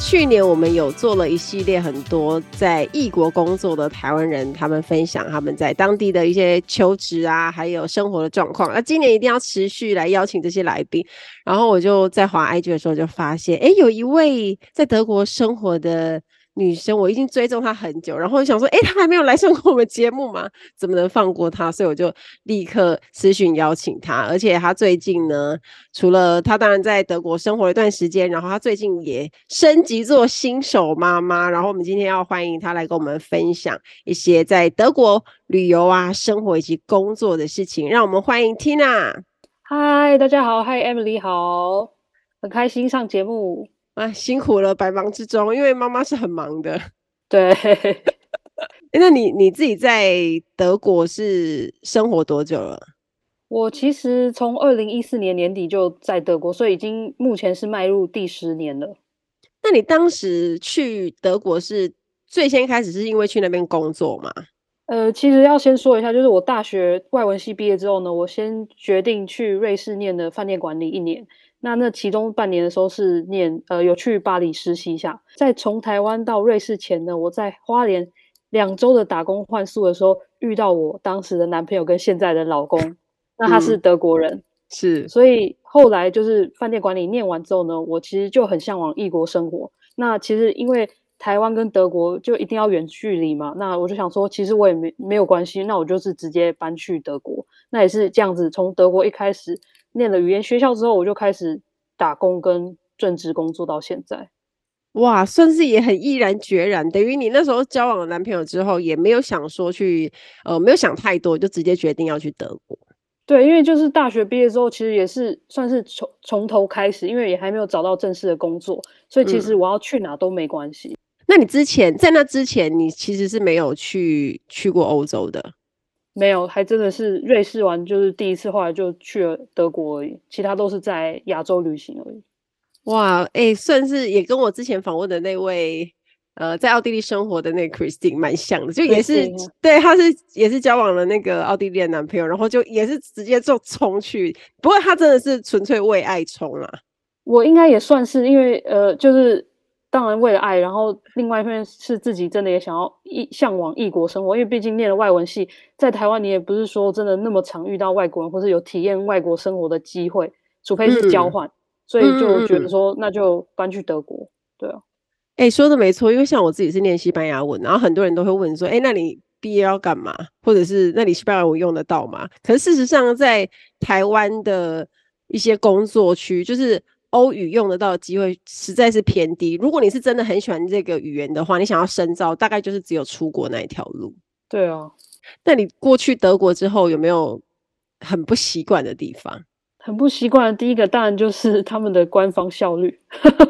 去年我们有做了一系列很多在异国工作的台湾人，他们分享他们在当地的一些求职啊，还有生活的状况。那今年一定要持续来邀请这些来宾。然后我就在华 IG 的时候就发现，哎，有一位在德国生活的。女生，我已经追踪她很久，然后想说，哎，她还没有来上过我们节目吗？怎么能放过她？所以我就立刻私讯邀请她。而且她最近呢，除了她当然在德国生活了一段时间，然后她最近也升级做新手妈妈。然后我们今天要欢迎她来跟我们分享一些在德国旅游啊、生活以及工作的事情。让我们欢迎 Tina。嗨，大家好，嗨，Emily 好，很开心上节目。啊，辛苦了，百忙之中，因为妈妈是很忙的。对，那你你自己在德国是生活多久了？我其实从二零一四年年底就在德国，所以已经目前是迈入第十年了。那你当时去德国是最先开始是因为去那边工作吗？呃，其实要先说一下，就是我大学外文系毕业之后呢，我先决定去瑞士念的饭店管理一年。那那其中半年的时候是念呃有去巴黎实习一下，在从台湾到瑞士前呢，我在花莲两周的打工换宿的时候遇到我当时的男朋友跟现在的老公，那他是德国人，嗯、是，所以后来就是饭店管理念完之后呢，我其实就很向往异国生活。那其实因为台湾跟德国就一定要远距离嘛，那我就想说，其实我也没没有关系，那我就是直接搬去德国，那也是这样子，从德国一开始。念了语言学校之后，我就开始打工跟正职工作到现在。哇，算是也很毅然决然。等于你那时候交往了男朋友之后，也没有想说去，呃，没有想太多，就直接决定要去德国。对，因为就是大学毕业之后，其实也是算是从从头开始，因为也还没有找到正式的工作，所以其实我要去哪都没关系。嗯。那你之前在那之前，你其实是没有去去过欧洲的。没有，还真的是瑞士玩就是第一次，后来就去了德国而已，其他都是在亚洲旅行而已。哇，哎、欸，算是也跟我之前访问的那位，呃，在奥地利生活的那个 Christine 蛮像的，就也是对，她是也是交往了那个奥地利的男朋友，然后就也是直接就冲去，不过她真的是纯粹为爱冲啊。我应该也算是，因为呃，就是。当然为了爱，然后另外一方面是自己真的也想要异向往异国生活，因为毕竟念了外文系，在台湾你也不是说真的那么常遇到外国人，或是有体验外国生活的机会，除非是交换，嗯、所以就觉得说那就搬去德国。对啊，哎、欸，说的没错，因为像我自己是念西班牙文，然后很多人都会问说，哎、欸，那你毕业要干嘛？或者是那你西班牙文用得到吗？可是事实上，在台湾的一些工作区，就是。欧语用得到的机会实在是偏低。如果你是真的很喜欢这个语言的话，你想要深造，大概就是只有出国那一条路。对啊，那你过去德国之后有没有很不习惯的地方？很不习惯的第一个当然就是他们的官方效率，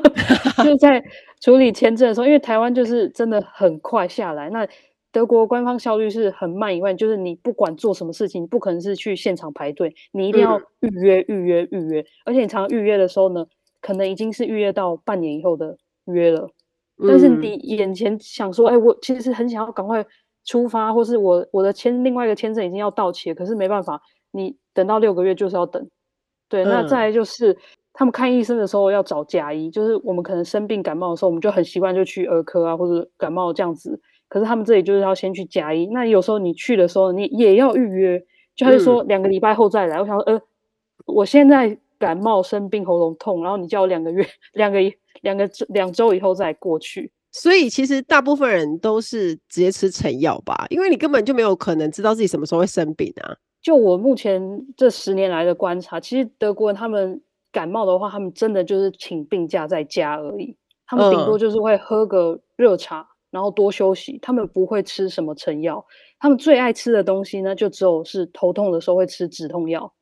就在处理签证的时候，因为台湾就是真的很快下来，那。德国官方效率是很慢以外，就是你不管做什么事情，不可能是去现场排队，你一定要预约、预约、预约。而且你常常预约的时候呢，可能已经是预约到半年以后的约了。但是你眼前想说，哎、欸，我其实很想要赶快出发，或是我我的签另外一个签证已经要到期了，可是没办法，你等到六个月就是要等。对，那再来就是他们看医生的时候要找假医，就是我们可能生病感冒的时候，我们就很习惯就去儿科啊，或者感冒这样子。可是他们这里就是要先去加医，那有时候你去的时候，你也要预约，就他就说两个礼拜后再来。嗯、我想说，呃，我现在感冒生病喉咙痛，然后你叫我两个月、两个两个两周以后再过去。所以其实大部分人都是直接吃成药吧，因为你根本就没有可能知道自己什么时候会生病啊。就我目前这十年来的观察，其实德国人他们感冒的话，他们真的就是请病假在家而已，他们顶多就是会喝个热茶。嗯然后多休息，他们不会吃什么成药，他们最爱吃的东西呢，就只有是头痛的时候会吃止痛药。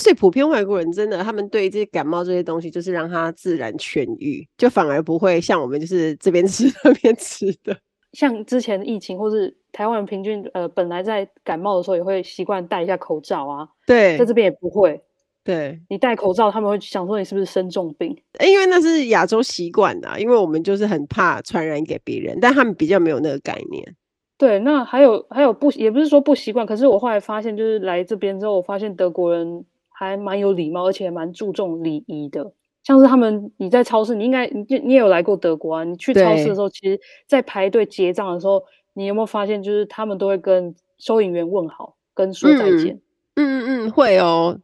所以普遍外国人真的，他们对这些感冒这些东西，就是让它自然痊愈，就反而不会像我们就是这边吃 那边吃的。像之前的疫情，或是台湾人平均呃本来在感冒的时候也会习惯戴一下口罩啊。对，在这边也不会。对，你戴口罩，他们会想说你是不是生重病？因为那是亚洲习惯的，因为我们就是很怕传染给别人，但他们比较没有那个概念。对，那还有还有不，也不是说不习惯，可是我后来发现，就是来这边之后，我发现德国人还蛮有礼貌，而且蛮注重礼仪的。像是他们，你在超市，你应该你你也有来过德国啊？你去超市的时候，其实，在排队结账的时候，你有没有发现，就是他们都会跟收银员问好，跟说再见。嗯嗯嗯，会哦。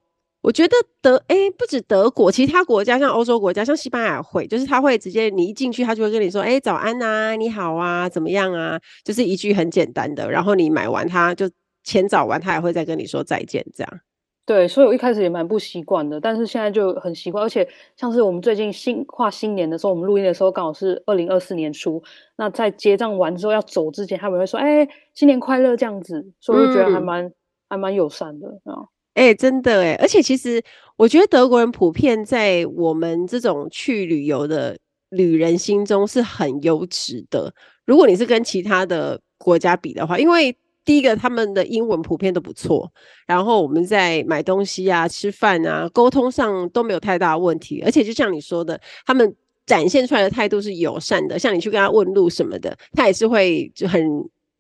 我觉得德哎、欸，不止德国，其他国家像欧洲国家，像西班牙会，就是他会直接你一进去，他就会跟你说，哎、欸，早安呐、啊，你好啊，怎么样啊？就是一句很简单的，然后你买完，他就钱找完，他也会再跟你说再见，这样。对，所以我一开始也蛮不习惯的，但是现在就很习惯，而且像是我们最近新跨新年的时候，我们录音的时候刚好是二零二四年初，那在结账完之后要走之前，他们会说，哎、欸，新年快乐这样子，所以我就觉得还蛮、嗯、还蛮友善的啊。哎、真的哎，而且其实我觉得德国人普遍在我们这种去旅游的旅人心中是很优质的。如果你是跟其他的国家比的话，因为第一个他们的英文普遍都不错，然后我们在买东西啊、吃饭啊、沟通上都没有太大问题。而且就像你说的，他们展现出来的态度是友善的，像你去跟他问路什么的，他也是会就很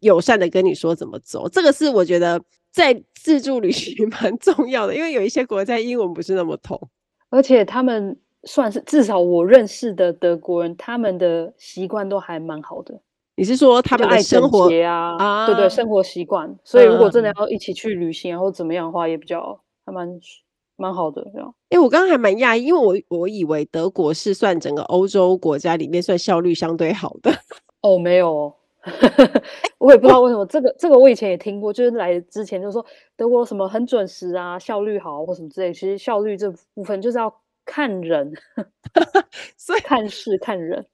友善的跟你说怎么走。这个是我觉得。在自助旅行 蛮重要的，因为有一些国家英文不是那么通，而且他们算是至少我认识的德国人，他们的习惯都还蛮好的。你是说他们爱生活啊？啊对对，生活习惯。所以如果真的要一起去旅行，然后怎么样的话，也比较还蛮蛮好的这样。哎，我刚刚还蛮讶异，因为我我以为德国是算整个欧洲国家里面算效率相对好的。哦，没有。我也不知道为什么这个这个我以前也听过，就是来之前就说德国什么很准时啊，效率好或什么之类。其实效率这部分就是要看人，所以看事看人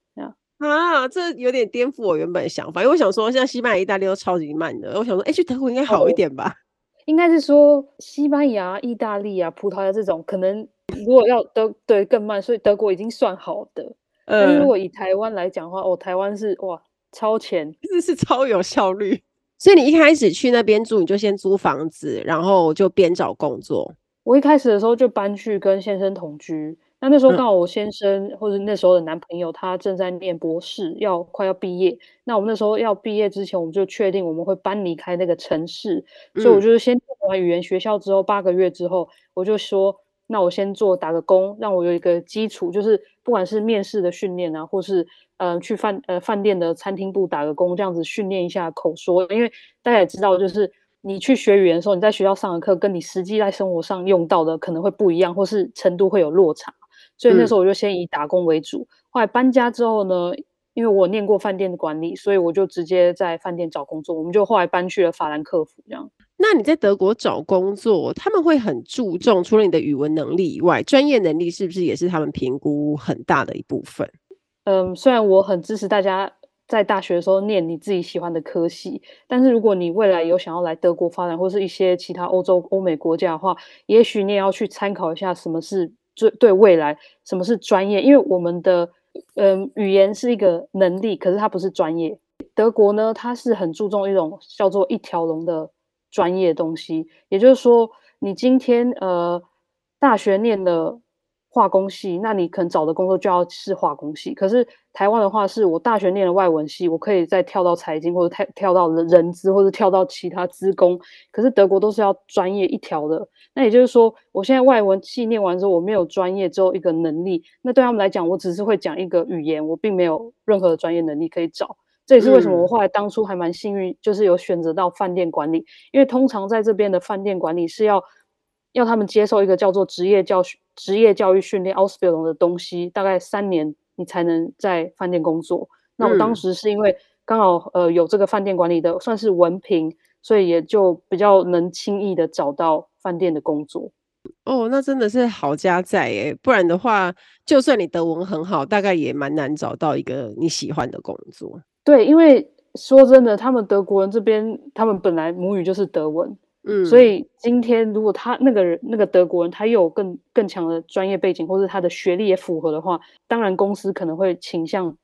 啊，这有点颠覆我原本的想法。因为我想说，现在西班牙、意大利都超级慢的，我想说，哎，去德国应该好一点吧？哦、应该是说西班牙、意大利啊、葡萄牙这种，可能如果要德对更慢，所以德国已经算好的。但是如果以台湾来讲的话，哦，台湾是哇。超前，这是超有效率。所以你一开始去那边住，你就先租房子，然后就边找工作。我一开始的时候就搬去跟先生同居。那那时候刚好我先生、嗯、或者那时候的男朋友他正在念博士，要快要毕业。那我们那时候要毕业之前，我们就确定我们会搬离开那个城市。嗯、所以我就是先读完语言学校之后，八个月之后，我就说，那我先做打个工，让我有一个基础，就是不管是面试的训练啊，或是。呃，去饭呃饭店的餐厅部打个工，这样子训练一下口说。因为大家也知道，就是你去学语言的时候，你在学校上的课，跟你实际在生活上用到的可能会不一样，或是程度会有落差。所以那时候我就先以打工为主。嗯、后来搬家之后呢，因为我念过饭店的管理，所以我就直接在饭店找工作。我们就后来搬去了法兰克福，这样。那你在德国找工作，他们会很注重除了你的语文能力以外，专业能力是不是也是他们评估很大的一部分？嗯，虽然我很支持大家在大学的时候念你自己喜欢的科系，但是如果你未来有想要来德国发展，或是一些其他欧洲、欧美国家的话，也许你也要去参考一下什么是最对未来，什么是专业。因为我们的嗯语言是一个能力，可是它不是专业。德国呢，它是很注重一种叫做一条龙的专业东西，也就是说，你今天呃大学念的。化工系，那你可能找的工作就要是化工系。可是台湾的话，是我大学念了外文系，我可以再跳到财经，或者跳跳到人资，或者跳到其他资工。可是德国都是要专业一条的。那也就是说，我现在外文系念完之后，我没有专业，只有一个能力。那对他们来讲，我只是会讲一个语言，我并没有任何的专业能力可以找。这也是为什么我后来当初还蛮幸运，就是有选择到饭店管理，因为通常在这边的饭店管理是要。要他们接受一个叫做职业教训、职业教育训练 Ausbildung 的东西，大概三年你才能在饭店工作。那我当时是因为刚好呃有这个饭店管理的算是文凭，所以也就比较能轻易的找到饭店的工作。哦，那真的是好家在耶，不然的话，就算你德文很好，大概也蛮难找到一个你喜欢的工作。对，因为说真的，他们德国人这边，他们本来母语就是德文。嗯，所以今天如果他那个人那个德国人他又有更更强的专业背景，或者他的学历也符合的话，当然公司可能会倾向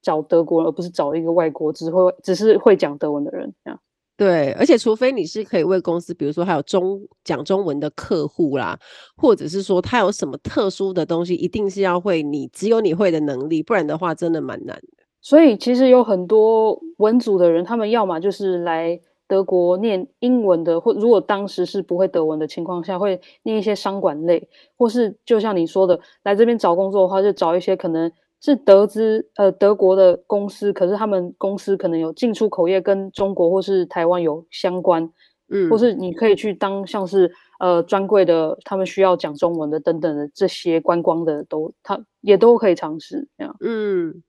找德国人，而不是找一个外国只会只是会讲德文的人这样。对，而且除非你是可以为公司，比如说还有中讲中文的客户啦，或者是说他有什么特殊的东西，一定是要会你只有你会的能力，不然的话真的蛮难的。所以其实有很多文组的人，他们要么就是来德国念英文的，或如果当时是不会德文的情况下，会念一些商管类，或是就像你说的，来这边找工作的话，就找一些可能。是德资呃德国的公司，可是他们公司可能有进出口业跟中国或是台湾有相关，嗯，或是你可以去当像是呃专柜的，他们需要讲中文的等等的这些观光的都，他也都可以尝试这样。嗯，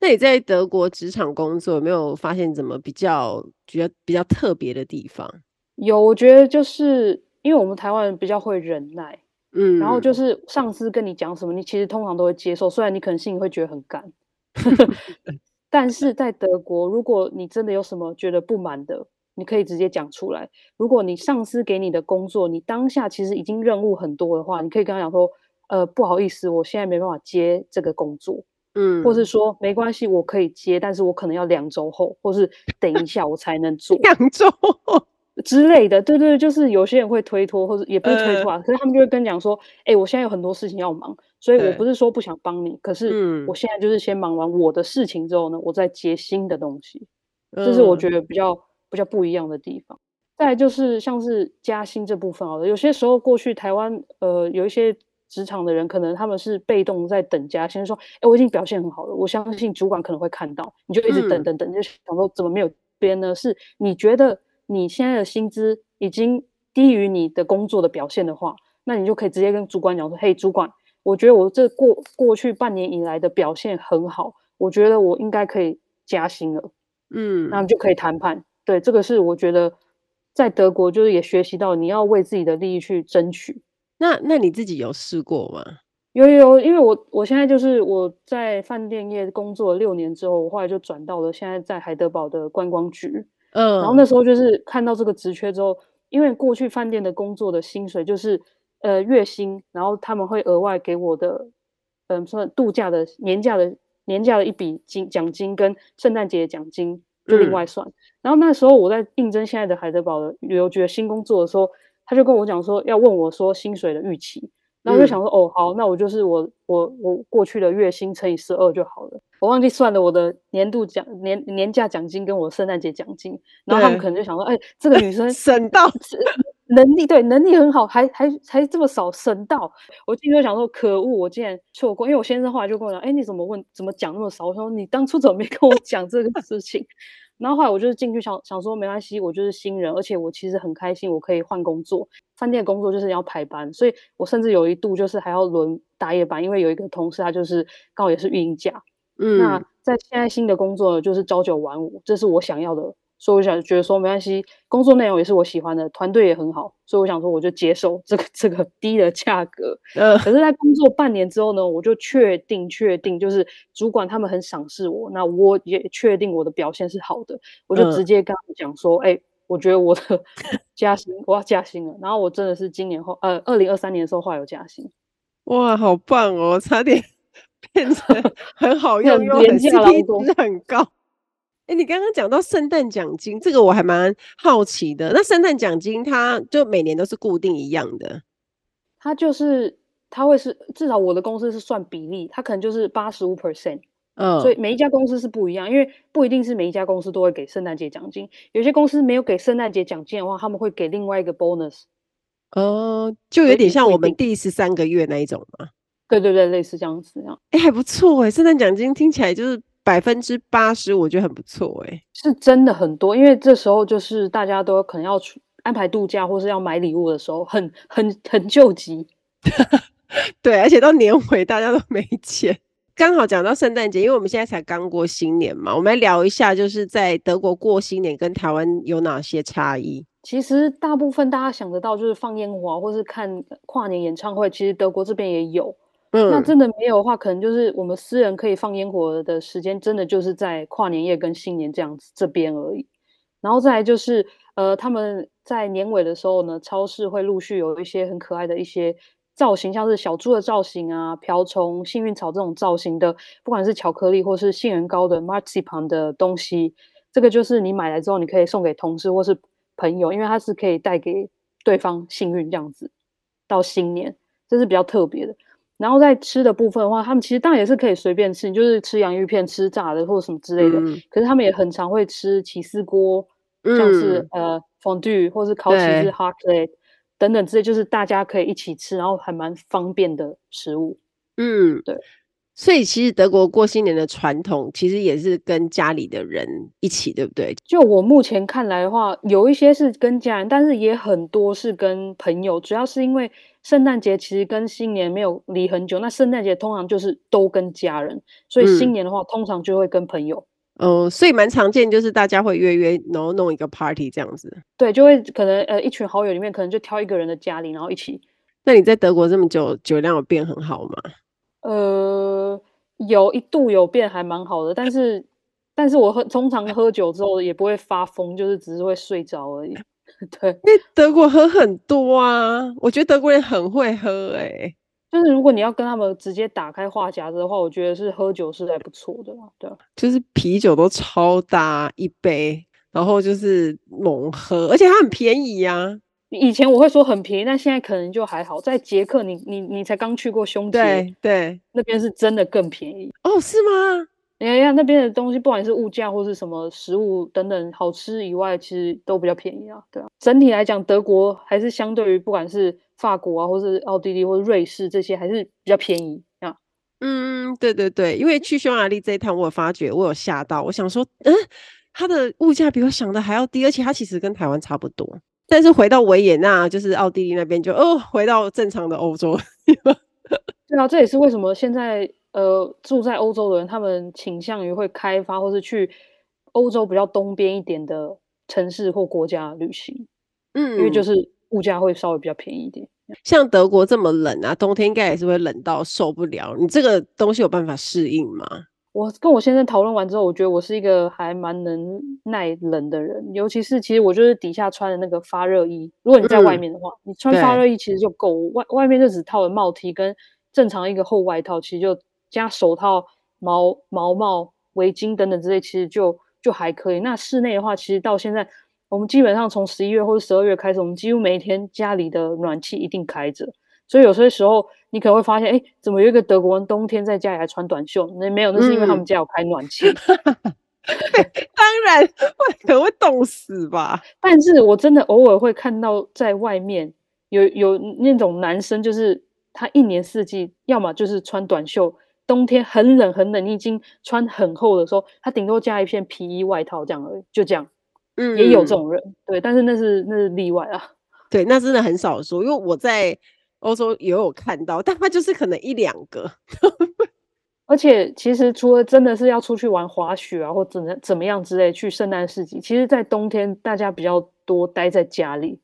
那你在德国职场工作有没有发现怎么比较觉得比较特别的地方？有，我觉得就是因为我们台湾人比较会忍耐。嗯，然后就是上司跟你讲什么，你其实通常都会接受，虽然你可能心里会觉得很干，但是在德国，如果你真的有什么觉得不满的，你可以直接讲出来。如果你上司给你的工作，你当下其实已经任务很多的话，你可以跟他讲说，呃，不好意思，我现在没办法接这个工作，嗯，或是说没关系，我可以接，但是我可能要两周后，或是等一下我才能做 两周后。之类的，对对对，就是有些人会推脱，或者也不是推脱啊，呃、可是他们就会跟你讲说，哎、欸，我现在有很多事情要忙，所以我不是说不想帮你，可是我现在就是先忙完我的事情之后呢，我再接新的东西，这是我觉得比较比较不一样的地方。嗯、再来就是像是加薪这部分好了，有些时候过去台湾呃有一些职场的人，可能他们是被动在等加薪，说，哎、欸，我已经表现很好了，我相信主管可能会看到，你就一直等等等，就想说怎么没有编呢？是你觉得？你现在的薪资已经低于你的工作的表现的话，那你就可以直接跟主管讲说：“嘿，主管，我觉得我这过过去半年以来的表现很好，我觉得我应该可以加薪了。”嗯，那就可以谈判。对，这个是我觉得在德国就是也学习到你要为自己的利益去争取。那那你自己有试过吗？有有，因为我我现在就是我在饭店业工作了六年之后，我后来就转到了现在在海德堡的观光局。嗯，然后那时候就是看到这个职缺之后，因为过去饭店的工作的薪水就是呃月薪，然后他们会额外给我的，嗯、呃，算度假的年假的年假的一笔金奖金跟圣诞节奖金就另外算。嗯、然后那时候我在应征现在的海德堡的旅游局的新工作的时候，他就跟我讲说要问我说薪水的预期。然后我就想说，嗯、哦，好，那我就是我我我过去的月薪乘以十二就好了。我忘记算了我的年度奖年年假奖金跟我圣诞节奖金。然后他们可能就想说，哎对，这个女生 省到能力对能力很好，还还还这么少省到。我今天就想说，可恶，我竟然错过。因为我先生后来就跟我讲，哎，你怎么问怎么讲那么少？我说你当初怎么没跟我讲这个事情？然后后来我就是进去想想说没关系，我就是新人，而且我其实很开心，我可以换工作。饭店工作就是要排班，所以我甚至有一度就是还要轮大夜班，因为有一个同事他就是刚好也是孕假。嗯，那在现在新的工作就是朝九晚五，这是我想要的。所以我想觉得说没关系，工作内容也是我喜欢的，团队也很好，所以我想说我就接受这个这个低的价格。呃，可是，在工作半年之后呢，我就确定确定就是主管他们很赏识我，那我也确定我的表现是好的，我就直接跟他们讲说，哎、呃欸，我觉得我的 加薪我要加薪了。然后我真的是今年后呃二零二三年的时候话有加薪，哇，好棒哦，差点 变成 很好用又很 CP 值很高。哎，你刚刚讲到圣诞奖金，这个我还蛮好奇的。那圣诞奖金，它就每年都是固定一样的？它就是，它会是至少我的公司是算比例，它可能就是八十五 percent。嗯，所以每一家公司是不一样，因为不一定是每一家公司都会给圣诞节奖金。有些公司没有给圣诞节奖金的话，他们会给另外一个 bonus。哦，就有点像我们第十三个月那一种嘛。对对对，类似这样子这样。哎，还不错哎，圣诞奖金听起来就是。百分之八十，我觉得很不错哎、欸，是真的很多，因为这时候就是大家都可能要安排度假或是要买礼物的时候，很很很救急。对，而且到年尾大家都没钱，刚好讲到圣诞节，因为我们现在才刚过新年嘛，我们来聊一下，就是在德国过新年跟台湾有哪些差异？其实大部分大家想得到就是放烟花或是看跨年演唱会，其实德国这边也有。嗯、那真的没有的话，可能就是我们私人可以放烟火的时间，真的就是在跨年夜跟新年这样子这边而已。然后再来就是，呃，他们在年尾的时候呢，超市会陆续有一些很可爱的一些造型，像是小猪的造型啊、瓢虫、幸运草这种造型的，不管是巧克力或是杏仁糕的 marzipan 的东西，这个就是你买来之后，你可以送给同事或是朋友，因为它是可以带给对方幸运这样子。到新年，这是比较特别的。然后在吃的部分的话，他们其实当然也是可以随便吃，你就是吃洋芋片、吃炸的或者什么之类的。嗯、可是他们也很常会吃起司锅，嗯、像是呃 fondue 或是烤起司 hot plate 等等之类，就是大家可以一起吃，然后还蛮方便的食物。嗯，对。所以其实德国过新年的传统，其实也是跟家里的人一起，对不对？就我目前看来的话，有一些是跟家人，但是也很多是跟朋友。主要是因为圣诞节其实跟新年没有离很久，那圣诞节通常就是都跟家人，所以新年的话，嗯、通常就会跟朋友。哦、呃，所以蛮常见，就是大家会约约，然后弄一个 party 这样子。对，就会可能呃一群好友里面，可能就挑一个人的家里，然后一起。那你在德国这么久，酒量有变很好吗？呃，有一度有变还蛮好的，但是，但是我喝通常喝酒之后也不会发疯，就是只是会睡着而已。对，因为德国喝很多啊，我觉得德国人很会喝，欸，哎，就是如果你要跟他们直接打开话匣子的话，我觉得是喝酒是还不错的，对，就是啤酒都超大一杯，然后就是猛喝，而且它很便宜呀，啊。以前我会说很便宜，但现在可能就还好。在捷克你，你你你才刚去过匈牙利，对对，那边是真的更便宜哦，是吗？你看，那边的东西，不管是物价或是什么食物等等，好吃以外，其实都比较便宜啊。对啊，整体来讲，德国还是相对于不管是法国啊，或是奥地利或者瑞士这些，还是比较便宜啊。嗯，对对对，因为去匈牙利这一趟，我有发觉，我有吓到，我想说，嗯，它的物价比我想的还要低，而且它其实跟台湾差不多。但是回到维也纳，就是奥地利那边，就哦，回到正常的欧洲。对啊，这也是为什么现在呃住在欧洲的人，他们倾向于会开发或是去欧洲比较东边一点的城市或国家旅行。嗯，因为就是物价会稍微比较便宜一点。像德国这么冷啊，冬天应该也是会冷到受不了。你这个东西有办法适应吗？我跟我先生讨论完之后，我觉得我是一个还蛮能耐冷的人，尤其是其实我就是底下穿的那个发热衣。如果你在外面的话，嗯、你穿发热衣其实就够，外外面就只套了帽 T 跟正常一个厚外套，其实就加手套、毛毛帽、围巾等等之类，其实就就还可以。那室内的话，其实到现在我们基本上从十一月或者十二月开始，我们几乎每一天家里的暖气一定开着。所以有些时候你可能会发现，哎，怎么有一个德国人冬天在家里还穿短袖？那没有，那是因为他们家有开暖气。嗯、当然，可能会冻死吧。但是我真的偶尔会看到在外面有有那种男生，就是他一年四季要么就是穿短袖，冬天很冷很冷，你已经穿很厚的时候，他顶多加一片皮衣外套这样而已，就这样。嗯，也有这种人，对，但是那是那是例外啊。对，那真的很少说，因为我在。欧洲也有看到，但他就是可能一两个。而且其实除了真的是要出去玩滑雪啊，或怎么怎么样之类，去圣诞市集，其实，在冬天大家比较多待在家里，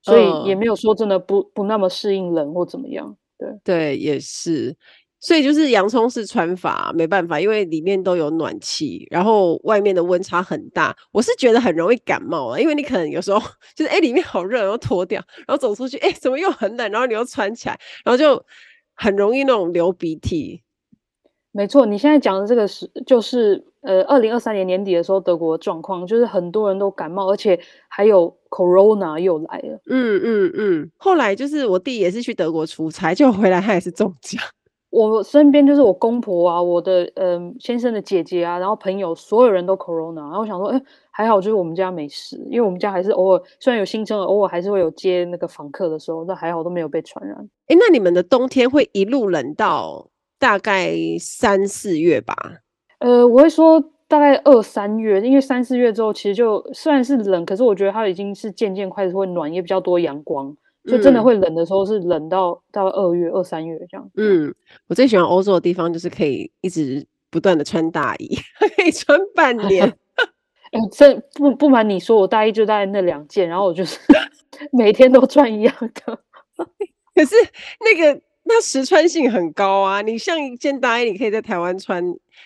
所以也没有说真的不不那么适应冷或怎么样。对对，也是。所以就是洋葱式穿法，没办法，因为里面都有暖气，然后外面的温差很大，我是觉得很容易感冒啊。因为你可能有时候 就是哎、欸，里面好热，然后脱掉，然后走出去，哎、欸，怎么又很冷，然后你又穿起来，然后就很容易那种流鼻涕。没错，你现在讲的这个是就是呃，二零二三年年底的时候德国的状况，就是很多人都感冒，而且还有 Corona 又来了。嗯嗯嗯。后来就是我弟也是去德国出差，就回来他也是中奖。我身边就是我公婆啊，我的嗯、呃、先生的姐姐啊，然后朋友，所有人都 corona，然后我想说，哎，还好，就是我们家没事，因为我们家还是偶尔虽然有新生儿，偶尔还是会有接那个访客的时候，那还好都没有被传染。哎，那你们的冬天会一路冷到大概三四月吧？呃，我会说大概二三月，因为三四月之后其实就虽然是冷，可是我觉得它已经是渐渐开始会暖，也比较多阳光。就真的会冷的时候，是冷到到二月、二三月这样。嗯，我最喜欢欧洲的地方就是可以一直不断的穿大衣，可以穿半 年。哎、欸，这不不瞒你说，我大衣就带那两件，然后我就是 每天都穿一样的。可是那个那实穿性很高啊，你像一件大衣，你可以在台湾穿，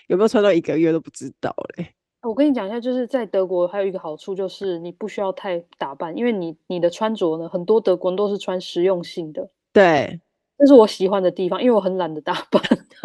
有没有穿到一个月都不知道嘞。我跟你讲一下，就是在德国还有一个好处，就是你不需要太打扮，因为你你的穿着呢，很多德国人都是穿实用性的。对，这是我喜欢的地方，因为我很懒得打扮，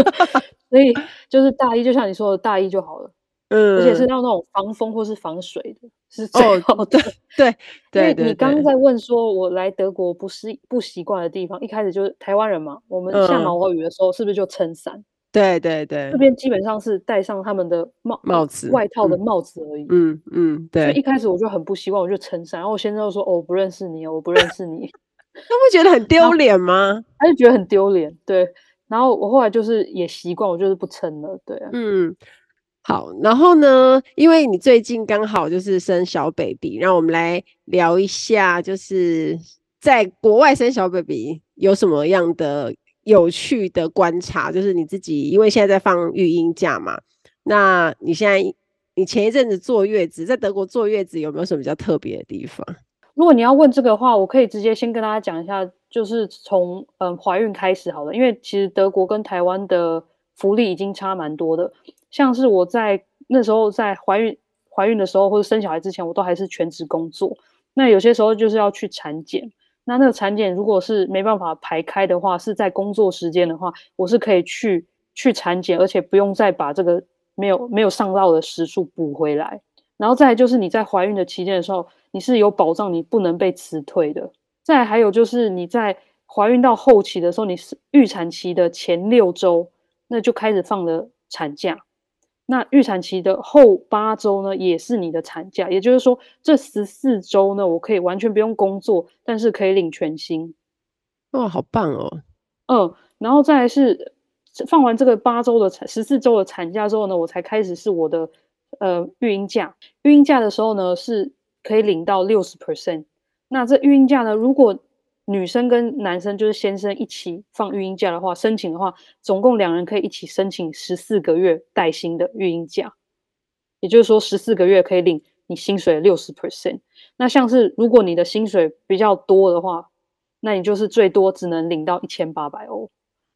所以就是大衣，就像你说的大衣就好了。嗯，而且是要那种防风或是防水的，是最好的。哦、对对，因为你刚刚在问说，我来德国不是不习惯的地方，一开始就是台湾人嘛，我们下毛毛雨的时候是不是就撑伞？对对对，这边基本上是戴上他们的帽帽子、外套的帽子而已。嗯嗯，对。所以一开始我就很不习惯，我就撑伞，然后我先生就说：“哦，我不认识你哦，我不认识你。”他不觉得很丢脸吗？他就觉得很丢脸。对，然后我后来就是也习惯，我就是不撑了。对啊，嗯。好，然后呢，因为你最近刚好就是生小 baby，让我们来聊一下，就是在国外生小 baby 有什么样的有趣的观察？就是你自己，因为现在在放育婴假嘛，那你现在你前一阵子坐月子，在德国坐月子有没有什么比较特别的地方？如果你要问这个的话，我可以直接先跟大家讲一下，就是从嗯怀孕开始好了，因为其实德国跟台湾的福利已经差蛮多的。像是我在那时候在怀孕怀孕的时候，或者生小孩之前，我都还是全职工作。那有些时候就是要去产检，那那个产检如果是没办法排开的话，是在工作时间的话，我是可以去去产检，而且不用再把这个没有没有上到的时数补回来。然后再来就是你在怀孕的期间的时候，你是有保障，你不能被辞退的。再来还有就是你在怀孕到后期的时候，你是预产期的前六周，那就开始放了产假。那预产期的后八周呢，也是你的产假，也就是说，这十四周呢，我可以完全不用工作，但是可以领全薪。哇，好棒哦！嗯，然后再来是放完这个八周的产十四周的产假之后呢，我才开始是我的呃育婴假。育婴假的时候呢，是可以领到六十 percent。那这育婴假呢，如果女生跟男生就是先生一起放育婴假的话，申请的话，总共两人可以一起申请十四个月带薪的育婴假，也就是说十四个月可以领你薪水的六十 percent。那像是如果你的薪水比较多的话，那你就是最多只能领到一千八百欧。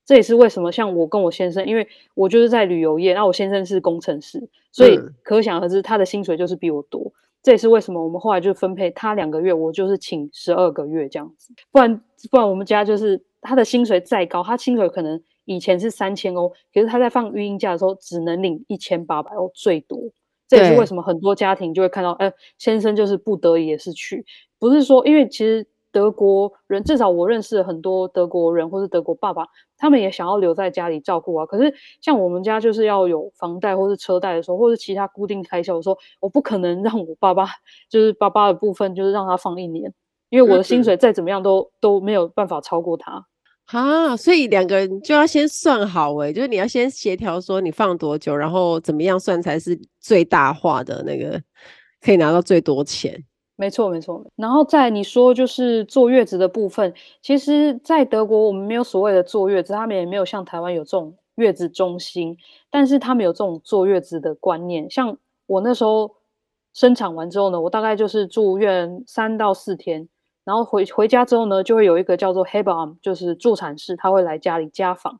这也是为什么像我跟我先生，因为我就是在旅游业，那我先生是工程师，所以可想而知他的薪水就是比我多。这也是为什么我们后来就分配他两个月，我就是请十二个月这样子。不然不然我们家就是他的薪水再高，他薪水可能以前是三千欧，可是他在放育婴假的时候只能领一千八百欧最多。这也是为什么很多家庭就会看到，哎，先生就是不得已也是去，不是说因为其实。德国人，至少我认识很多德国人，或是德国爸爸，他们也想要留在家里照顾啊。可是像我们家就是要有房贷或是车贷的时候，或是其他固定开销的时候，我不可能让我爸爸就是爸爸的部分就是让他放一年，因为我的薪水再怎么样都、嗯、都没有办法超过他啊。所以两个人就要先算好诶、欸，就是你要先协调说你放多久，然后怎么样算才是最大化的那个可以拿到最多钱。没错，没错。然后在你说就是坐月子的部分，其实，在德国我们没有所谓的坐月子，他们也没有像台湾有这种月子中心，但是他们有这种坐月子的观念。像我那时候生产完之后呢，我大概就是住院三到四天，然后回回家之后呢，就会有一个叫做 Hebam，就是助产士，他会来家里家访。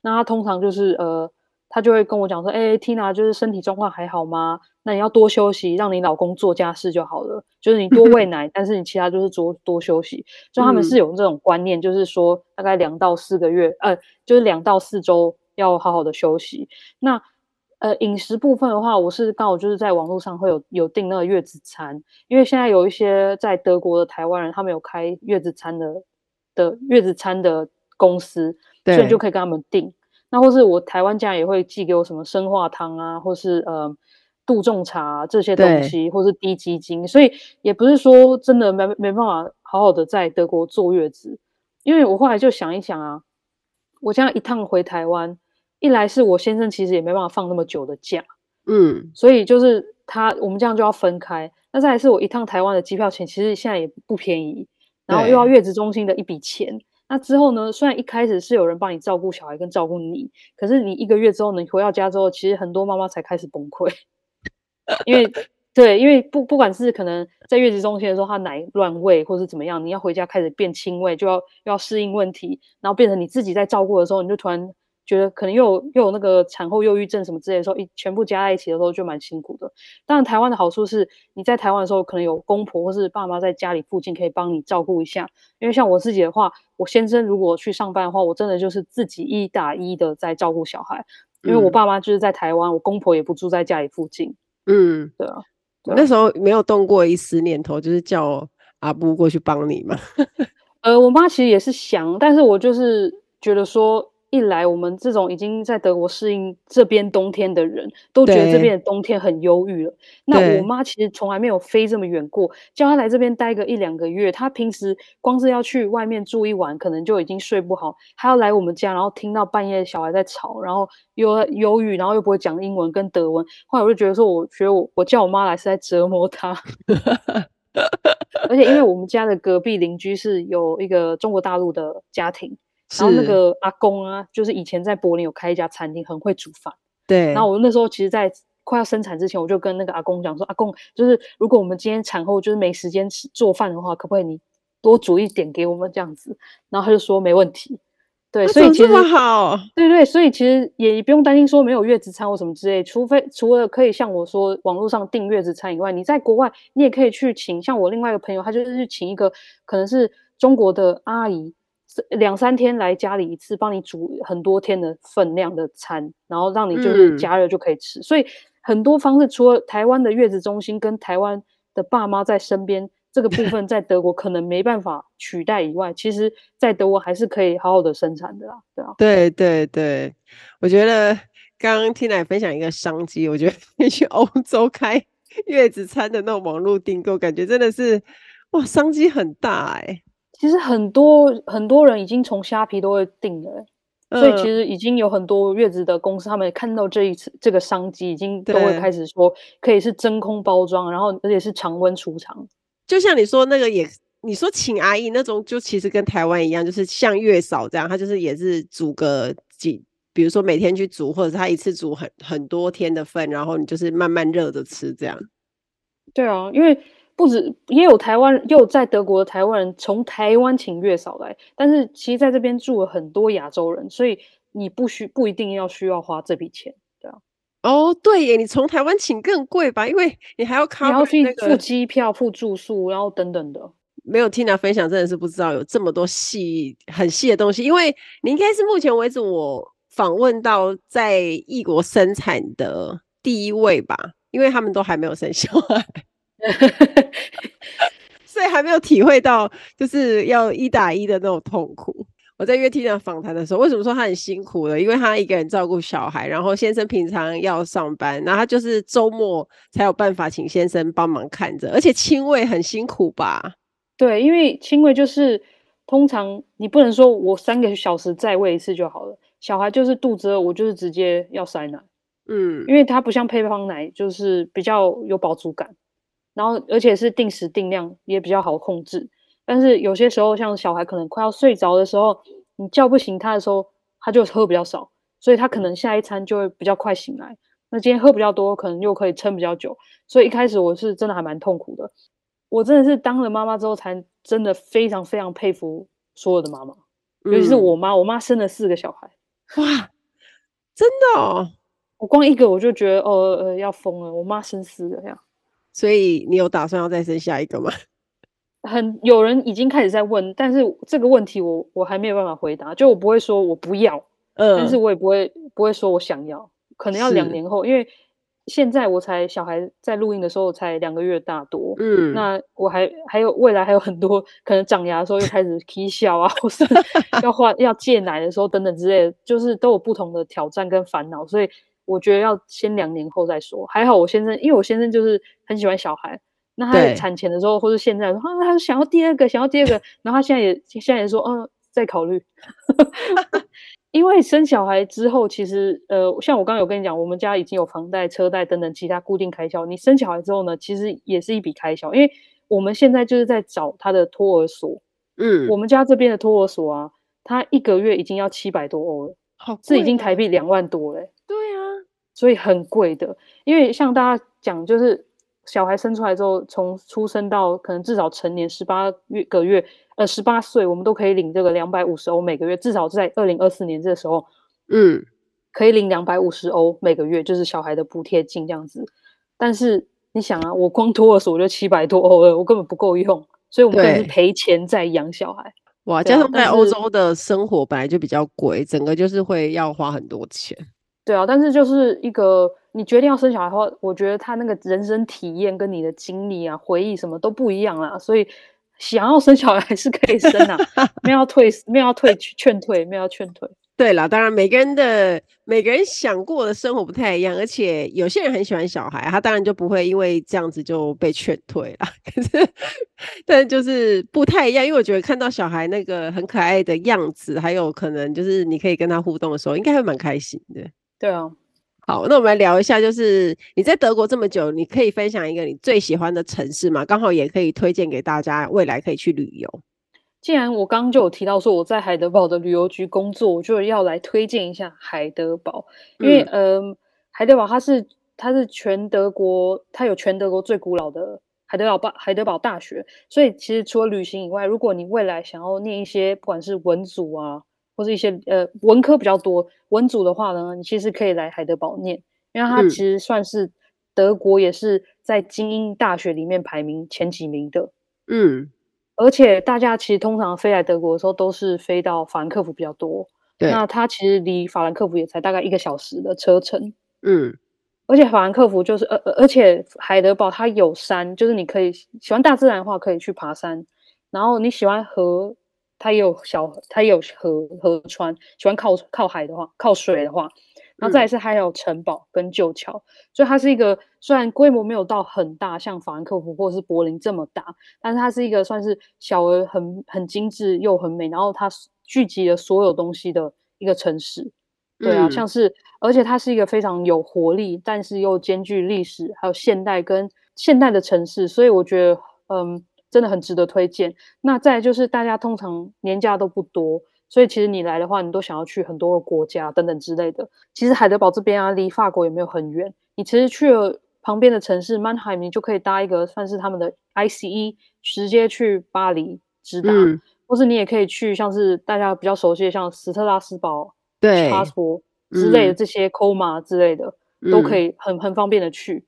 那他通常就是呃。他就会跟我讲说：“哎、欸，Tina，就是身体状况还好吗？那你要多休息，让你老公做家事就好了。就是你多 喂奶，但是你其他就是多多休息。就他们是有这种观念，就是说大概两到四个月，呃，就是两到四周要好好的休息。那呃，饮食部分的话，我是刚好就是在网络上会有有订那个月子餐，因为现在有一些在德国的台湾人，他们有开月子餐的的月子餐的公司，所以你就可以跟他们订。”那或是我台湾家也会寄给我什么生化汤啊，或是呃杜仲茶、啊、这些东西，或是低基精，所以也不是说真的没没办法好好的在德国坐月子，因为我后来就想一想啊，我这样一趟回台湾，一来是我先生其实也没办法放那么久的假，嗯，所以就是他我们这样就要分开，那再来是我一趟台湾的机票钱其实现在也不便宜，然后又要月子中心的一笔钱。那之后呢？虽然一开始是有人帮你照顾小孩跟照顾你，可是你一个月之后呢，你回到家之后，其实很多妈妈才开始崩溃，因为对，因为不不管是可能在月子中心的时候，她奶乱喂或是怎么样，你要回家开始变亲喂，就要要适应问题，然后变成你自己在照顾的时候，你就突然觉得可能又有又有那个产后忧郁症什么之类的时候，一全部加在一起的时候就蛮辛苦的。当然，台湾的好处是你在台湾的时候，可能有公婆或是爸妈在家里附近可以帮你照顾一下。因为像我自己的话，我先生如果去上班的话，我真的就是自己一打一的在照顾小孩。因为我爸妈就是在台湾，我公婆也不住在家里附近。嗯，对啊。对啊，那时候没有动过一丝念头，就是叫阿布过去帮你嘛。呃，我妈其实也是想，但是我就是觉得说。一来，我们这种已经在德国适应这边冬天的人，都觉得这边的冬天很忧郁了。那我妈其实从来没有飞这么远过，叫她来这边待个一两个月。她平时光是要去外面住一晚，可能就已经睡不好，还要来我们家，然后听到半夜小孩在吵，然后又忧郁，然后又不会讲英文跟德文。后来我就觉得说，我觉得我我叫我妈来是在折磨她。而且因为我们家的隔壁邻居是有一个中国大陆的家庭。然后那个阿公啊，就是以前在柏林有开一家餐厅，很会煮饭。对。然后我那时候其实，在快要生产之前，我就跟那个阿公讲说：“阿公，就是如果我们今天产后就是没时间吃做饭的话，可不可以你多煮一点给我们这样子？”然后他就说没问题。对，所以其实这么好。对对，所以其实也不用担心说没有月子餐或什么之类，除非除了可以像我说网络上订月子餐以外，你在国外你也可以去请，像我另外一个朋友，他就是去请一个可能是中国的阿姨。两三天来家里一次，帮你煮很多天的分量的餐，然后让你就是加热就可以吃。嗯、所以很多方式，除了台湾的月子中心跟台湾的爸妈在身边这个部分，在德国可能没办法取代以外，其实在德国还是可以好好的生产的啦，对啊。对对对，我觉得刚刚听来分享一个商机，我觉得你去欧洲开 月子餐的那种网络订购，感觉真的是哇，商机很大哎、欸。其实很多很多人已经从虾皮都会订了，呃，所以其实已经有很多月子的公司，他们看到这一次这个商机，已经都会开始说可以是真空包装，然后而且是常温储藏。就像你说那个也，你说请阿姨那种，就其实跟台湾一样，就是像月嫂这样，她就是也是煮个几，比如说每天去煮，或者是他一次煮很很多天的份，然后你就是慢慢热着吃这样。对啊，因为。不止也有台湾，也有在德国的台湾人从台湾请月嫂来，但是其实在这边住了很多亚洲人，所以你不需不一定要需要花这笔钱，对啊。哦，对耶，你从台湾请更贵吧？因为你还要你要去付机票、付住宿，然后等等的。没有听他分享，真的是不知道有这么多细很细的东西。因为你应该是目前为止我访问到在异国生产的第一位吧，因为他们都还没有生小孩。所以还没有体会到就是要一打一的那种痛苦。我在约 Tina 访谈的时候，为什么说他很辛苦呢？因为他一个人照顾小孩，然后先生平常要上班，然后他就是周末才有办法请先生帮忙看着，而且亲喂很辛苦吧？对，因为亲喂就是通常你不能说我三个小时再喂一次就好了，小孩就是肚子饿，我就是直接要塞奶。嗯，因为它不像配方奶，就是比较有饱足感。然后，而且是定时定量，也比较好控制。但是有些时候，像小孩可能快要睡着的时候，你叫不醒他的时候，他就喝比较少，所以他可能下一餐就会比较快醒来。那今天喝比较多，可能又可以撑比较久。所以一开始我是真的还蛮痛苦的。我真的是当了妈妈之后，才真的非常非常佩服所有的妈妈，尤其是我妈。我妈生了四个小孩，哇，真的哦！我光一个我就觉得，哦呃，要疯了。我妈生四个这样。所以你有打算要再生下一个吗？很有人已经开始在问，但是这个问题我我还没有办法回答。就我不会说我不要，嗯，但是我也不会不会说我想要，可能要两年后，因为现在我才小孩在录音的时候才两个月大多，嗯，那我还还有未来还有很多可能长牙的时候又开始啼笑啊，或是 要换要戒奶的时候等等之类的，就是都有不同的挑战跟烦恼，所以。我觉得要先两年后再说。还好我先生，因为我先生就是很喜欢小孩，那他在产前的时候或者现在说，啊，他想要第二个，想要第二个，然后他现在也现在也说，嗯，再考虑。因为生小孩之后，其实呃，像我刚刚有跟你讲，我们家已经有房贷、车贷等等其他固定开销。你生小孩之后呢，其实也是一笔开销，因为我们现在就是在找他的托儿所。嗯，我们家这边的托儿所啊，他一个月已经要七百多欧了，好这已经台币两万多嘞。对啊。所以很贵的，因为像大家讲，就是小孩生出来之后，从出生到可能至少成年十八月个月，呃，十八岁，我们都可以领这个两百五十欧每个月，至少在二零二四年这个时候，嗯，可以领两百五十欧每个月，就是小孩的补贴金这样子。但是你想啊，我光托儿所就七百多欧了，我根本不够用，所以我们都是赔钱在养小孩。哇，加上在欧洲的生活本来就比较贵，整个就是会要花很多钱。对啊，但是就是一个你决定要生小孩的话，我觉得他那个人生体验跟你的经历啊、回忆什么都不一样啦，所以想要生小孩还是可以生啊，没有退，没有退劝退，没有劝退。对啦，当然每个人的每个人想过的生活不太一样，而且有些人很喜欢小孩，他当然就不会因为这样子就被劝退了。可是，但就是不太一样，因为我觉得看到小孩那个很可爱的样子，还有可能就是你可以跟他互动的时候，应该会蛮开心的。对啊，好，那我们来聊一下，就是你在德国这么久，你可以分享一个你最喜欢的城市吗？刚好也可以推荐给大家，未来可以去旅游。既然我刚刚就有提到说我在海德堡的旅游局工作，我就要来推荐一下海德堡，因为嗯、呃，海德堡它是它是全德国，它有全德国最古老的海德堡海德堡大学，所以其实除了旅行以外，如果你未来想要念一些不管是文组啊，或者一些呃文科比较多文组的话呢，你其实可以来海德堡念，因为它其实算是德国也是在精英大学里面排名前几名的，嗯。而且大家其实通常飞来德国的时候，都是飞到法兰克福比较多。对，那它其实离法兰克福也才大概一个小时的车程。嗯，而且法兰克福就是，而而且海德堡它有山，就是你可以喜欢大自然的话，可以去爬山。然后你喜欢河，它也有小，它也有河河川。喜欢靠靠海的话，靠水的话。然后再来是还有城堡跟旧桥，嗯，所以它是一个虽然规模没有到很大，像法兰克福或者是柏林这么大，但是它是一个算是小而很很精致又很美，然后它聚集了所有东西的一个城市。对啊，嗯，像是而且它是一个非常有活力，但是又兼具历史还有现代跟现代的城市，所以我觉得嗯真的很值得推荐。那再就是大家通常年假都不多。所以其实你来的话，你都想要去很多个国家等等之类的。其实海德堡这边啊，离法国也没有很远。你其实去了旁边的城市曼海姆，你就可以搭一个算是他们的 ICE，直接去巴黎直达。嗯。或是你也可以去像是大家比较熟悉的，像斯特拉斯堡、对，巴斯伯之类的这些 Colmar 之类的，嗯、都可以很很方便的去。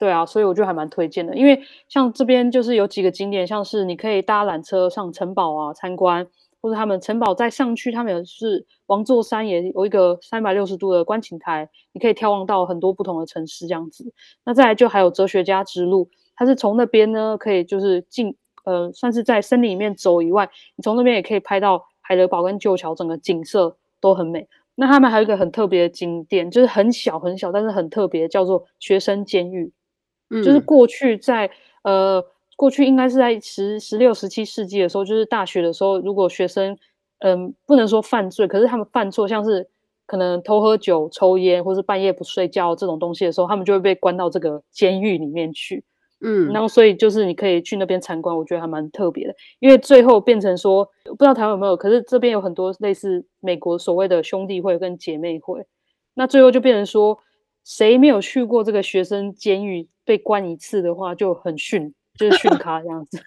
对啊，所以我就还蛮推荐的，因为像这边就是有几个景点，像是你可以搭缆车上城堡啊参观。或者他们城堡再上去，他们也是王座山，也有一个三百六十度的观景台，你可以眺望到很多不同的城市这样子。那再来就还有哲学家之路，它是从那边呢可以就是进呃算是在森林里面走以外，你从那边也可以拍到海德堡跟旧桥整个景色都很美。那他们还有一个很特别的景点，就是很小很小，但是很特别，叫做学生监狱，嗯，就是过去在呃。过去应该是在十十六、十七世纪的时候，就是大学的时候，如果学生，嗯，不能说犯罪，可是他们犯错，像是可能偷喝酒、抽烟，或是半夜不睡觉这种东西的时候，他们就会被关到这个监狱里面去。嗯，然后所以就是你可以去那边参观，我觉得还蛮特别的，因为最后变成说，不知道台湾有没有，可是这边有很多类似美国所谓的兄弟会跟姐妹会，那最后就变成说，谁没有去过这个学生监狱被关一次的话，就很逊。就是训咖这样子，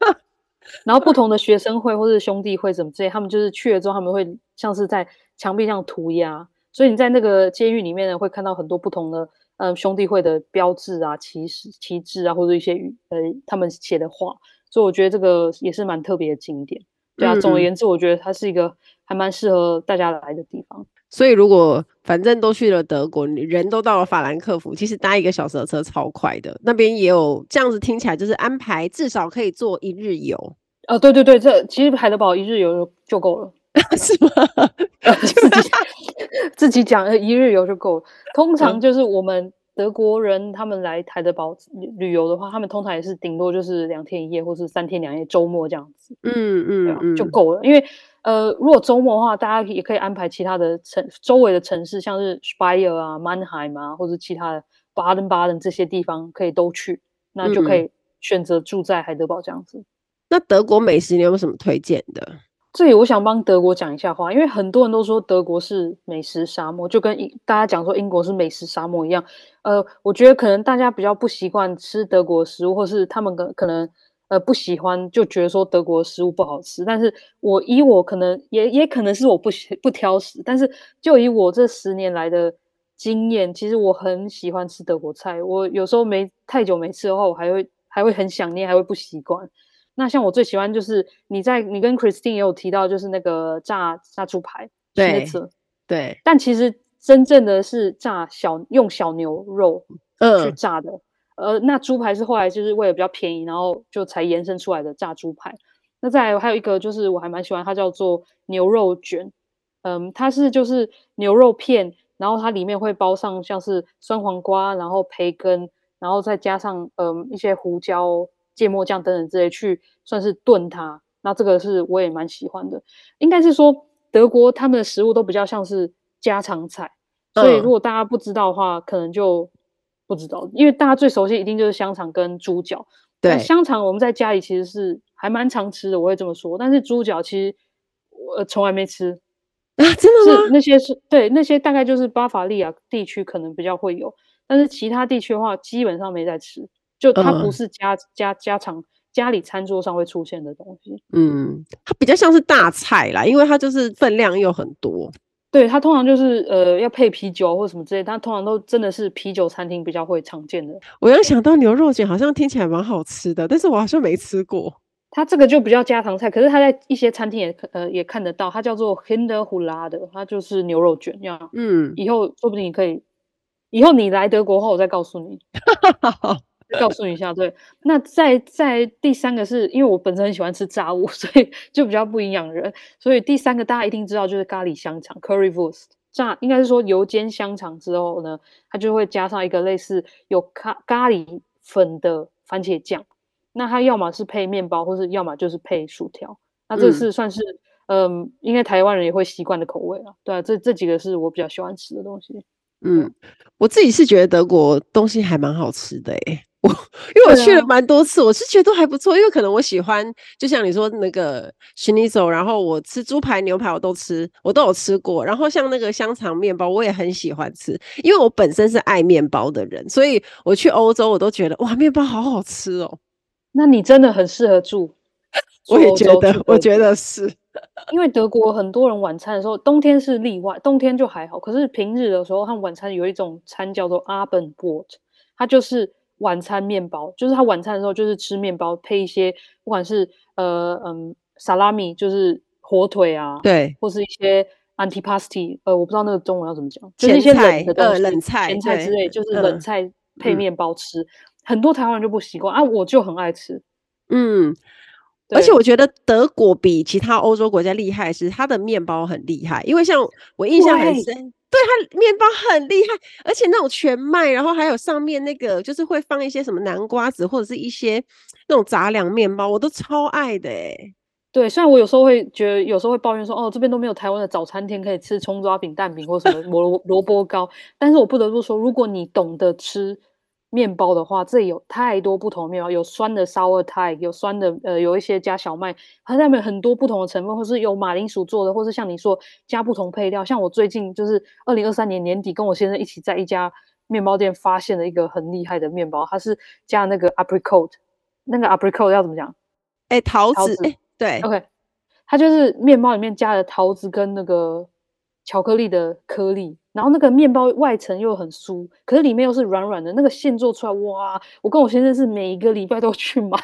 然后不同的学生会或者兄弟会怎么之类，他们就是去了之后，他们会像是在墙壁上涂鸦，所以你在那个监狱里面呢，会看到很多不同的呃兄弟会的标志啊、旗帜、旗帜啊，或者一些呃他们写的话，所以我觉得这个也是蛮特别的经典。对啊，总而言之，我觉得它是一个还蛮适合大家来的地方。所以，如果反正都去了德国，你人都到了法兰克福，其实搭一个小时的车超快的。那边也有这样子听起来，就是安排至少可以做一日游。哦，对对对，这其实海德堡一日游就够了，是吗？自己自己讲一日游就够了。通常就是我们德国人他们来海德堡旅游的话，他们通常也是顶多就是两天一夜，或是三天两夜，周末这样子。嗯嗯嗯，就够了，因为。呃，如果周末的话，大家也可以安排其他的城周围的城市，像是 Speyer 啊、Mannheim 啊，或者其他的 Baden-Baden 这些地方，可以都去，那就可以选择住在海德堡这样子。嗯。那德国美食你有没有什么推荐的？这里我想帮德国讲一下话，因为很多人都说德国是美食沙漠，就跟大家讲说英国是美食沙漠一样。呃，我觉得可能大家比较不习惯吃德国食物，或是他们可可能。呃不喜欢，就觉得说德国食物不好吃。但是我以我可能也也可能是我不不挑食，但是就以我这十年来的经验，其实我很喜欢吃德国菜。我有时候没太久没吃的话，我还会还会很想念，还会不习惯。那像我最喜欢就是你在你跟 Christine 也有提到，就是那个炸炸猪排，对对。但其实真正的是炸小用小牛肉去炸的，呃、嗯，那猪排是后来就是为了比较便宜，然后就才延伸出来的炸猪排。那再来还有一个就是我还蛮喜欢，它叫做牛肉卷，嗯，它是就是牛肉片，然后它里面会包上像是酸黄瓜，然后培根，然后再加上嗯一些胡椒。芥末酱等等之类去算是炖它，那这个是我也蛮喜欢的。应该是说德国他们的食物都比较像是家常菜，所以如果大家不知道的话，可能就不知道，因为大家最熟悉一定就是香肠跟猪脚。对，香肠我们在家里其实是还蛮常吃的，我会这么说。但是猪脚其实我从来没吃啊，真的吗？是那些是对那些大概就是巴伐利亚地区可能比较会有，但是其他地区的话基本上没在吃。就它不是家、嗯、家家常家里餐桌上会出现的东西，嗯，它比较像是大菜啦，因为它就是分量又很多。对，它通常就是呃要配啤酒或什么之类，它通常都真的是啤酒餐厅比较会常见的。我又想到牛肉卷，好像听起来蛮好吃的，但是我好像没吃过。它这个就比较家常菜，可是它在一些餐厅也呃也看得到，它叫做 Rinderroulade，它就是牛肉卷这样。嗯，以后说不定你可以，以后你来德国后，我再告诉你。告诉你一下，对，那在在第三个是因为我本身很喜欢吃炸物，所以就比较不营养人。所以第三个大家一定知道就是咖喱香肠 （Currywurst） 炸，应该是说油煎香肠之后呢，它就会加上一个类似有咖咖喱粉的番茄酱。那它要么是配面包，或是要么就是配薯条。那这是算是嗯，嗯，应该台湾人也会习惯的口味了。对啊，这这几个是我比较喜欢吃的东西。嗯，我自己是觉得德国东西还蛮好吃的诶、欸。我 因为我去了蛮多次，啊，我是觉得都还不错。因为可能我喜欢，就像你说那个 Schnitzel，然后我吃猪排、牛排我都吃，我都有吃过。然后像那个香肠面包，我也很喜欢吃，因为我本身是爱面包的人，所以我去欧洲我都觉得哇，面包好好吃哦。那你真的很适合住，住，我也觉得，我觉得是，因为德国很多人晚餐的时候，冬天是例外，冬天就还好。可是平日的时候，他们晚餐有一种餐叫做 Abendbrot，它就是。晚餐面包就是他晚餐的时候就是吃面包配一些不管是呃嗯萨拉米就是火腿啊，对，或是一些 antipasti 呃我不知道那个中文要怎么讲，就是一些冷的东西，呃、冷菜、咸菜之类，就是冷菜配面包吃。嗯、很多台湾人就不习惯啊，我就很爱吃。嗯，而且我觉得德国比其他欧洲国家厉害是它的面包很厉害，因为像我印象很深。对，它面包很厉害，而且那种全麦，然后还有上面那个就是会放一些什么南瓜子或者是一些那种杂粮面包，我都超爱的哎。对，虽然我有时候会觉得，有时候会抱怨说，哦，这边都没有台湾的早餐店可以吃葱抓饼、蛋饼或什么 萝萝卜糕，但是我不得不说，如果你懂得吃。面包的话，这里有太多不同的面包，有酸的 Sauerteig，有酸的，呃，有一些加小麦，它上面很多不同的成分，或是有马铃薯做的，或是像你说加不同配料。像我最近就是二零二三年年底跟我先生一起在一家面包店发现了一个很厉害的面包，它是加那个 apricot，那个 apricot 要怎么讲？哎、欸，桃子，哎、欸，对，OK，它就是面包里面加了桃子跟那个。巧克力的颗粒，然后那个面包外层又很酥，可是里面又是软软的。那个馅做出来，哇！我跟我先生是每一个礼拜都去买，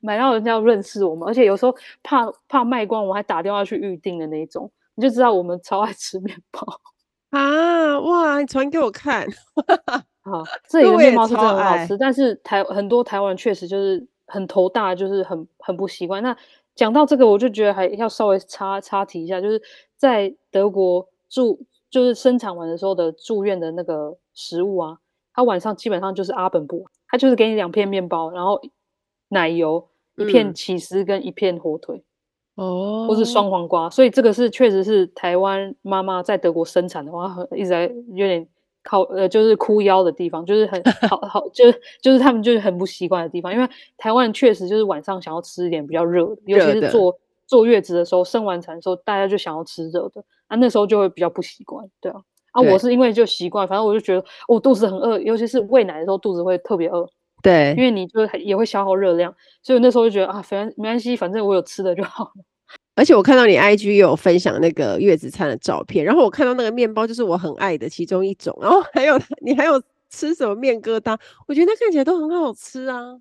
买到人家要认识我们，而且有时候怕怕卖光，我还打电话去预定的那种。你就知道我们超爱吃面包啊！哇，你传给我看。好，这里的面包是真的很好吃，但是台很多台湾人确实就是很头大，就是很很不习惯。那讲到这个，我就觉得还要稍微插插题一下，就是在德国。住就是生产完的时候的住院的那个食物啊，他晚上基本上就是阿本布，他就是给你两片面包，然后奶油一片起司跟一片火腿，哦、嗯，或是双黄瓜，所以这个是确实是台湾妈妈在德国生产的话，一直在有点靠呃，就是哭腰的地方，就是很 好好，就是就是他们就是很不习惯的地方，因为台湾确实就是晚上想要吃一点比较热的，尤其是坐坐月子的时候，生完产的时候，大家就想要吃热的。啊，那时候就会比较不习惯，对啊，啊，我是因为就习惯，反正我就觉得我肚子很饿，尤其是喂奶的时候肚子会特别饿，对，因为你就也会消耗热量，所以那时候就觉得啊，反正没关系，反正我有吃的就好了。而且我看到你 IG 有分享那个月子餐的照片，然后我看到那个面包就是我很爱的其中一种，然后还有你还有吃什么面疙瘩，我觉得它看起来都很好吃啊。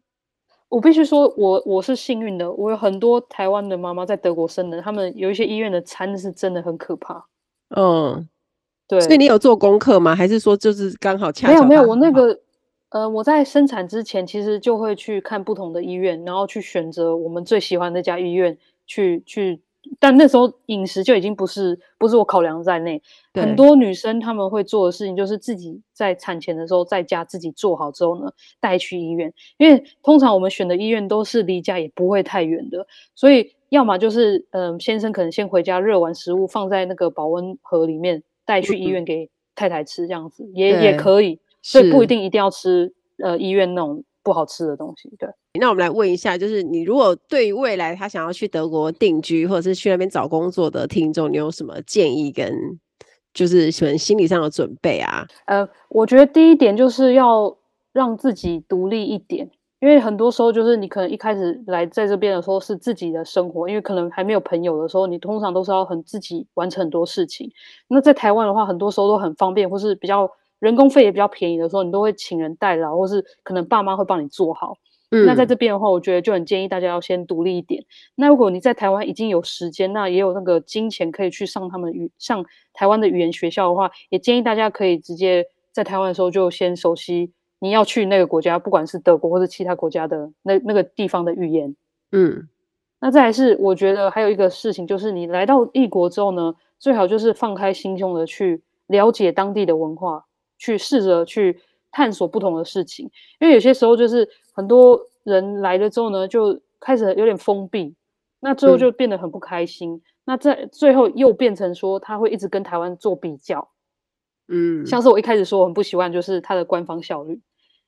我必须说，我我是幸运的，我有很多台湾的妈妈在德国生的，他们有一些医院的餐是真的很可怕。嗯，对。所以你有做功课吗？还是说就是刚好恰巧？没有没有，我那个呃，我在生产之前其实就会去看不同的医院，然后去选择我们最喜欢的那家医院去去。但那时候饮食就已经不是不是我考量在内，很多女生她们会做的事情就是自己在产前的时候在家自己做好之后呢，带去医院，因为通常我们选的医院都是离家也不会太远的，所以要么就是嗯、呃、先生可能先回家热完食物放在那个保温盒里面带去医院给太太吃，这样子也也可以，所以不一定一定要吃呃医院那种不好吃的东西，对。那我们来问一下，就是你如果对于未来他想要去德国定居，或者是去那边找工作的听众，你有什么建议跟就是什么心理上的准备啊？呃，我觉得第一点就是要让自己独立一点，因为很多时候就是你可能一开始来在这边的时候是自己的生活，因为可能还没有朋友的时候，你通常都是要很自己完成很多事情。那在台湾的话，很多时候都很方便，或是比较人工费也比较便宜的时候，你都会请人代劳，或是可能爸妈会帮你做好。嗯、那在这边的话，我觉得就很建议大家要先独立一点。那如果你在台湾已经有时间，那也有那个金钱可以去上他们语上台湾的语言学校的话，也建议大家可以直接在台湾的时候就先熟悉你要去那个国家，不管是德国或是其他国家的那那个地方的语言。嗯，那再来是我觉得还有一个事情，就是你来到异国之后呢，最好就是放开心胸的去了解当地的文化，去试着去。探索不同的事情，因为有些时候就是很多人来了之后呢，就开始有点封闭，那最后就变得很不开心。嗯、那在最后又变成说他会一直跟台湾做比较，嗯，像是我一开始说我很不喜欢就是他的官方效率，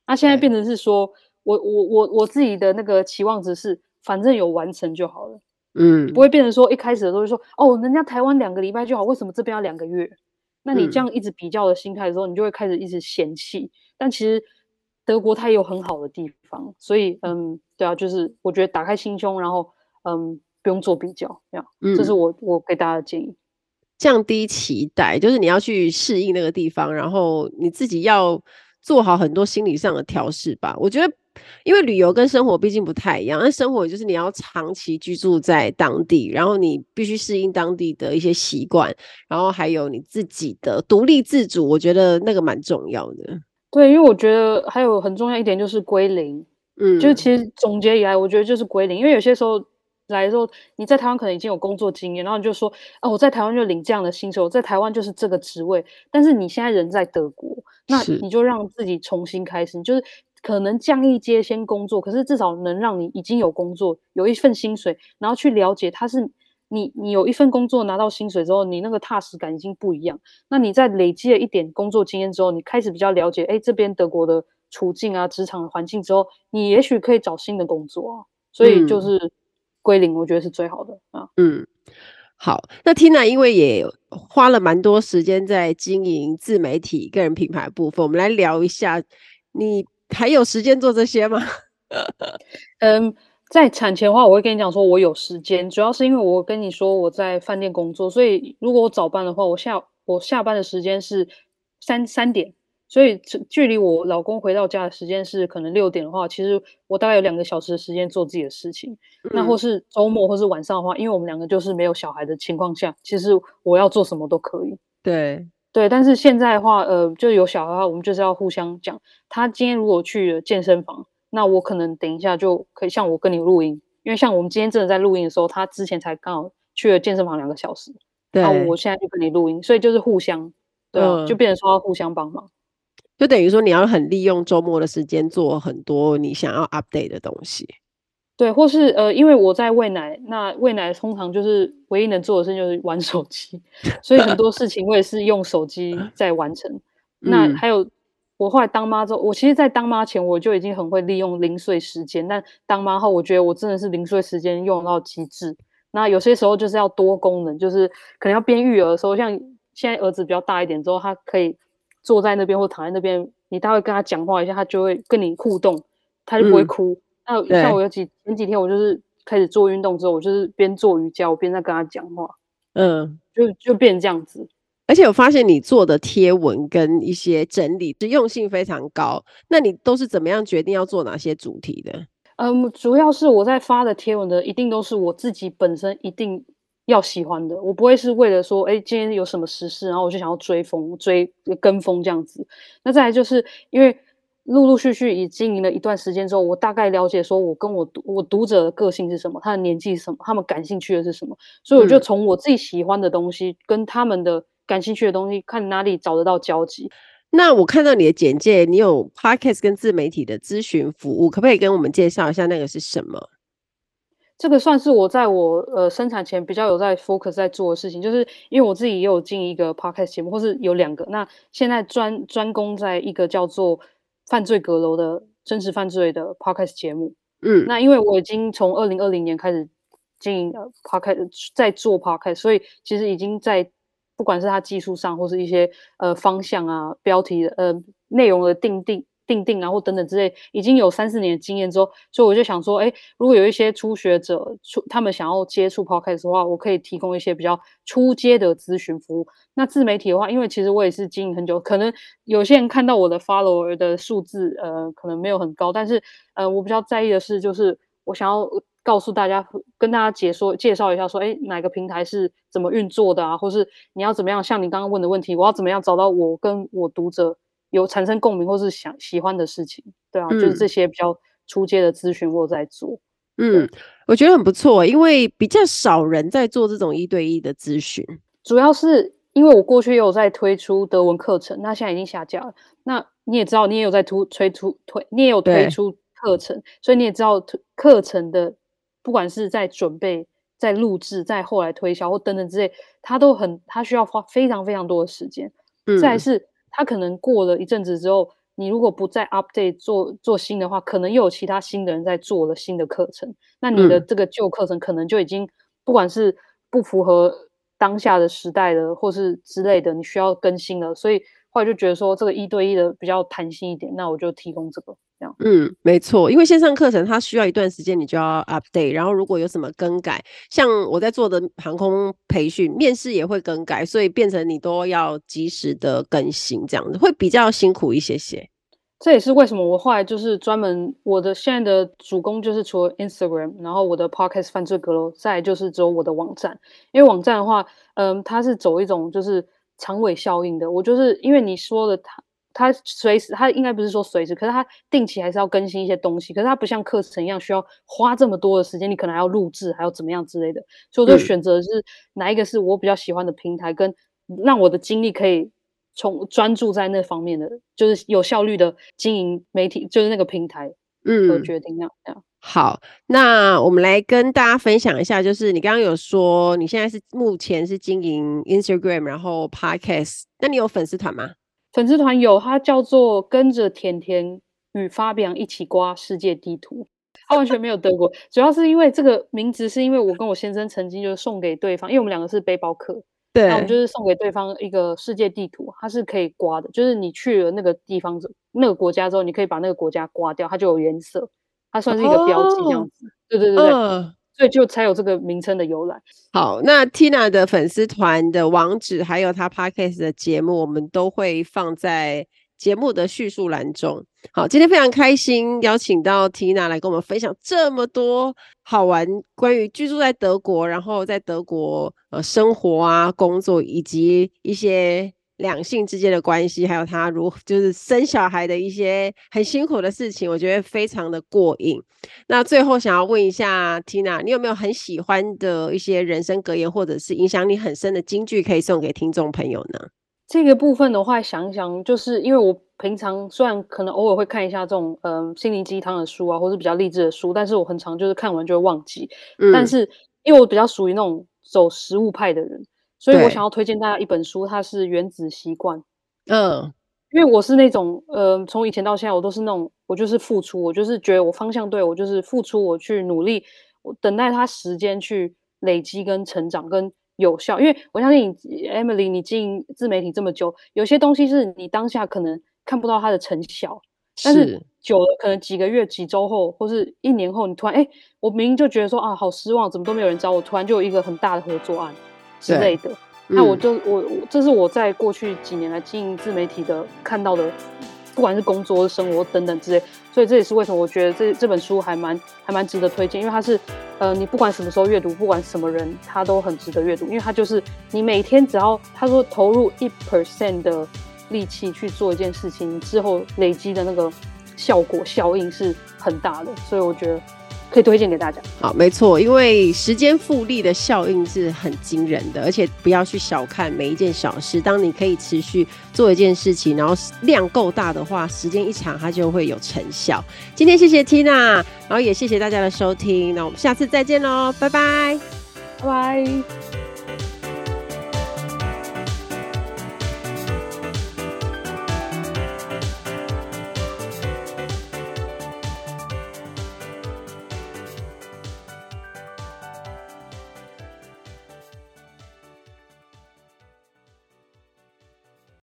那现在变成是说我我我我自己的那个期望值是反正有完成就好了，嗯，不会变成说一开始的时候就说哦，人家台湾两个礼拜就好，为什么这边要两个月？那你这样一直比较的心态的时候，你就会开始一直嫌弃。但其实德国它也有很好的地方，所以嗯，对啊，就是我觉得打开心胸，然后嗯，不用做比较，这样，嗯，这是我我给大家的建议。降低期待，就是你要去适应那个地方，然后你自己要做好很多心理上的调试吧。我觉得，因为旅游跟生活毕竟不太一样，那生活就是你要长期居住在当地，然后你必须适应当地的一些习惯，然后还有你自己的独立自主，我觉得那个蛮重要的。对，因为我觉得还有很重要一点就是归零，嗯，就是其实总结以来，我觉得就是归零。因为有些时候来的时候，你在台湾可能已经有工作经验，然后你就说，啊，我在台湾就领这样的薪水，我在台湾就是这个职位。但是你现在人在德国，那你就让自己重新开始，就是可能降一阶先工作，可是至少能让你已经有工作，有一份薪水，然后去了解它是。你你有一份工作拿到薪水之后，你那个踏实感已经不一样。那你在累积了一点工作经验之后，你开始比较了解，哎，这边德国的处境啊，职场的环境之后，你也许可以找新的工作啊。所以就是归零，我觉得是最好的啊。嗯，好。那 Tina 因为也花了蛮多时间在经营自媒体、个人品牌部分，我们来聊一下，你还有时间做这些吗？嗯。在产前的话，我会跟你讲说，我有时间，主要是因为我跟你说我在饭店工作，所以如果我早班的话，我下我下班的时间是三三点，所以距离我老公回到家的时间是可能六点的话，其实我大概有两个小时的时间做自己的事情。嗯、那或是周末或是晚上的话，因为我们两个就是没有小孩的情况下，其实我要做什么都可以。对对，但是现在的话，呃，就有小孩的话，我们就是要互相讲。他今天如果去了健身房。那我可能等一下就可以像我跟你录音，因为像我们今天真的在录音的时候，他之前才刚好去了健身房两个小时，对，然后我现在就跟你录音，所以就是互相，对啊，嗯，就变成说要互相帮忙，就等于说你要很利用周末的时间做很多你想要 update 的东西，对，或是呃，因为我在喂奶，那喂奶通常就是唯一能做的事情就是玩手机，所以很多事情我也是用手机在完成，嗯，那还有。我后来当妈之后，我其实，在当妈前我就已经很会利用零碎时间，但当妈后，我觉得我真的是零碎时间用到极致。那有些时候就是要多功能，就是可能要边育儿的时候，像现在儿子比较大一点之后，他可以坐在那边或躺在那边，你大概跟他讲话一下，他就会跟你互动。他就不会哭。嗯、那像我有几前几天，我就是开始做运动之后，我就是边做瑜伽，我边在跟他讲话，嗯，就就变这样子。而且我发现你做的贴文跟一些整理实用性非常高。那你都是怎么样决定要做哪些主题的？嗯，主要是我在发的贴文的，一定都是我自己本身一定要喜欢的。我不会是为了说，哎，今天有什么时事，然后我就想要追风、追跟风这样子。那再来就是因为陆陆续续已经营了一段时间之后，我大概了解说我跟我读我读者的个性是什么，他的年纪是什么，他们感兴趣的是什么，所以我就从我自己喜欢的东西跟他们的。感兴趣的东西，看哪里找得到交集。那我看到你的简介，你有 Podcast 跟自媒体的咨询服务，可不可以跟我们介绍一下那个是什么？这个算是我在我呃生产前比较有在 focus 在做的事情，就是因为我自己也有进一个 Podcast 节目，或是有两个。那现在专专攻在一个叫做《犯罪阁楼》的真实犯罪的 Podcast 节目。嗯，那因为我已经从二零二零年开始经营 Podcast，在做 Podcast，所以其实已经在。不管是他技术上，或是一些呃方向啊、标题呃内容的定定、定定啊，或等等之类，已经有三四年的经验之后，所以我就想说，哎，如果有一些初学者出他们想要接触 Podcast 的话，我可以提供一些比较初阶的咨询服务。那自媒体的话，因为其实我也是经营很久，可能有些人看到我的 follower 的数字，呃，可能没有很高，但是呃，我比较在意的是，就是我想要。告诉大家，跟大家解说、介绍一下，说，哎，哪个平台是怎么运作的啊？或是你要怎么样？像你刚刚问的问题，我要怎么样找到我跟我读者有产生共鸣，或是想喜欢的事情？对啊，嗯、就是这些比较出街的咨询我在做。嗯，我觉得很不错，因为比较少人在做这种一对一的咨询。主要是因为我过去也有在推出德文课程，那现在已经下架了。那你也知道，你也有在推推出推，你也有推出课程，所以你也知道课程的。不管是在准备、在录制、在后来推销或等等之类，他都很，他需要花非常非常多的时间。嗯，再来是，他可能过了一阵子之后，你如果不再 update 做做新的话，可能又有其他新的人在做了新的课程，那你的这个旧课程可能就已经不管是不符合当下的时代的，或是之类的，你需要更新了。所以后来就觉得说，这个一对一的比较弹性一点，那我就提供这个这样。嗯，没错，因为线上课程它需要一段时间，你就要 update。然后如果有什么更改，像我在做的航空培训，面试也会更改，所以变成你都要及时的更新，这样子会比较辛苦一些些。这也是为什么我后来就是专门我的现在的主攻就是除了 Instagram，然后我的 Podcast 犯罪阁楼，再就是只有我的网站。因为网站的话，嗯，它是走一种就是长尾效应的。我就是因为你说的它。他随时，他应该不是说随时，可是他定期还是要更新一些东西。可是他不像课程一样需要花这么多的时间，你可能还要录制，还要怎么样之类的。所以我就选择是哪一个是我比较喜欢的平台，跟让我的精力可以从专注在那方面的，就是有效率的经营媒体，就是那个平台。嗯，我决定那样。好，那我们来跟大家分享一下，就是你刚刚有说你现在是目前是经营 Instagram，然后 Podcast，那你有粉丝团吗？粉丝团有，它叫做跟着甜甜与 Fabian 一起刮世界地图，它完全没有德国，主要是因为这个名字是因为我跟我先生曾经就是送给对方，因为我们两个是背包客，对，那我们就是送给对方一个世界地图，它是可以刮的，就是你去了那个地方那个国家之后，你可以把那个国家刮掉，它就有颜色，它算是一个标记这样子，哦、对对对对。呃所以就才有这个名称的由来。好，那 Tina 的粉丝团的网址，还有她 Podcast 的节目，我们都会放在节目的叙述栏中。好，今天非常开心邀请到 Tina 来跟我们分享这么多好玩关于居住在德国，然后在德国呃生活啊、工作以及一些。两性之间的关系，还有他如就是生小孩的一些很辛苦的事情，我觉得非常的过瘾。那最后想要问一下 Tina，你有没有很喜欢的一些人生格言，或者是影响你很深的金句，可以送给听众朋友呢？这个部分的话，想一想，就是因为我平常虽然可能偶尔会看一下这种嗯、呃、心灵鸡汤的书啊，或是比较励志的书，但是我很常就是看完就会忘记。嗯、但是因为我比较属于那种走实务派的人。所以我想要推荐大家一本书，它是《原子习惯》。嗯，因为我是那种，呃，从以前到现在，我都是那种，我就是付出，我就是觉得我方向对，我就是付出，我去努力，我等待它时间去累积跟成长跟有效。因为我相信你，Emily，你经营自媒体这么久，有些东西是你当下可能看不到它的成效，但是久了，可能几个月、几周后，或是一年后，你突然哎，我明明就觉得说啊，好失望，怎么都没有人找我，突然就有一个很大的合作案之类的。那我就我我，这是我在过去几年来经营自媒体的看到的，不管是工作、生活等等之类。所以这也是为什么我觉得这这本书还蛮还蛮值得推荐，因为它是，呃，你不管什么时候阅读，不管什么人，它都很值得阅读，因为它就是你每天只要他说投入一 percent 的力气去做一件事情，之后累积的那个效果效应是很大的，所以我觉得。可以推荐给大家。好，没错，因为时间复利的效应是很惊人的，而且不要去小看每一件小事。当你可以持续做一件事情，然后量够大的话，时间一长，它就会有成效。今天谢谢 Tina，然后也谢谢大家的收听。那我们下次再见喽，拜拜，拜拜。